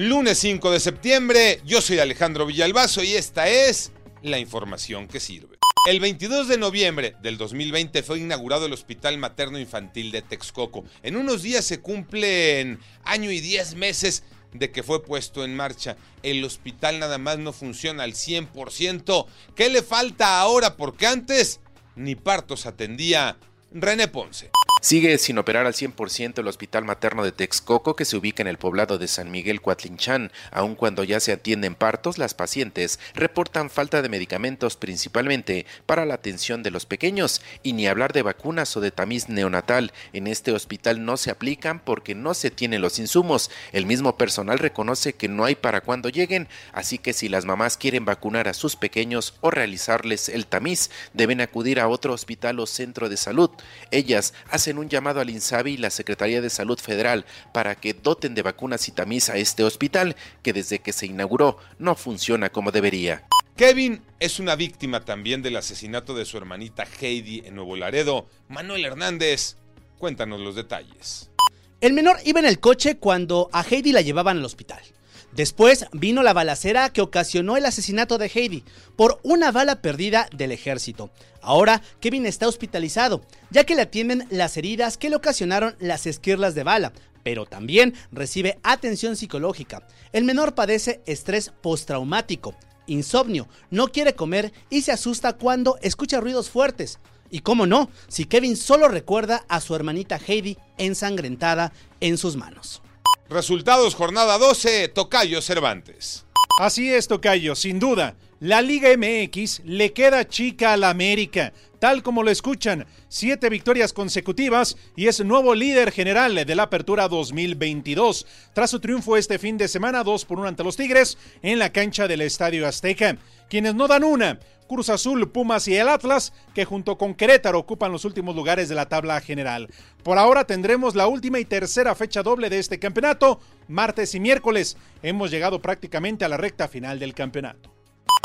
Lunes 5 de septiembre, yo soy Alejandro Villalbazo y esta es la información que sirve. El 22 de noviembre del 2020 fue inaugurado el Hospital Materno Infantil de Texcoco. En unos días se cumplen año y 10 meses de que fue puesto en marcha. El hospital nada más no funciona al 100%. ¿Qué le falta ahora? Porque antes ni partos atendía René Ponce. Sigue sin operar al 100% el Hospital Materno de Texcoco que se ubica en el poblado de San Miguel Cuatlinchán. Aun cuando ya se atienden partos, las pacientes reportan falta de medicamentos principalmente para la atención de los pequeños y ni hablar de vacunas o de tamiz neonatal. En este hospital no se aplican porque no se tienen los insumos. El mismo personal reconoce que no hay para cuando lleguen, así que si las mamás quieren vacunar a sus pequeños o realizarles el tamiz, deben acudir a otro hospital o centro de salud. Ellas hacen un llamado al INSABI y la Secretaría de Salud Federal para que doten de vacunas y tamiz a este hospital que desde que se inauguró no funciona como debería. Kevin es una víctima también del asesinato de su hermanita Heidi en Nuevo Laredo. Manuel Hernández, cuéntanos los detalles. El menor iba en el coche cuando a Heidi la llevaban al hospital. Después vino la balacera que ocasionó el asesinato de Heidi por una bala perdida del ejército. Ahora Kevin está hospitalizado, ya que le atienden las heridas que le ocasionaron las esquirlas de bala, pero también recibe atención psicológica. El menor padece estrés postraumático, insomnio, no quiere comer y se asusta cuando escucha ruidos fuertes. Y cómo no, si Kevin solo recuerda a su hermanita Heidi ensangrentada en sus manos. Resultados jornada 12, Tocayo Cervantes. Así es, Tocayo, sin duda. La Liga MX le queda chica a la América, tal como lo escuchan, siete victorias consecutivas y es nuevo líder general de la Apertura 2022, tras su triunfo este fin de semana 2 por 1 ante los Tigres en la cancha del Estadio Azteca. Quienes no dan una, Cruz Azul, Pumas y el Atlas, que junto con Querétaro ocupan los últimos lugares de la tabla general. Por ahora tendremos la última y tercera fecha doble de este campeonato, martes y miércoles. Hemos llegado prácticamente a la recta final del campeonato.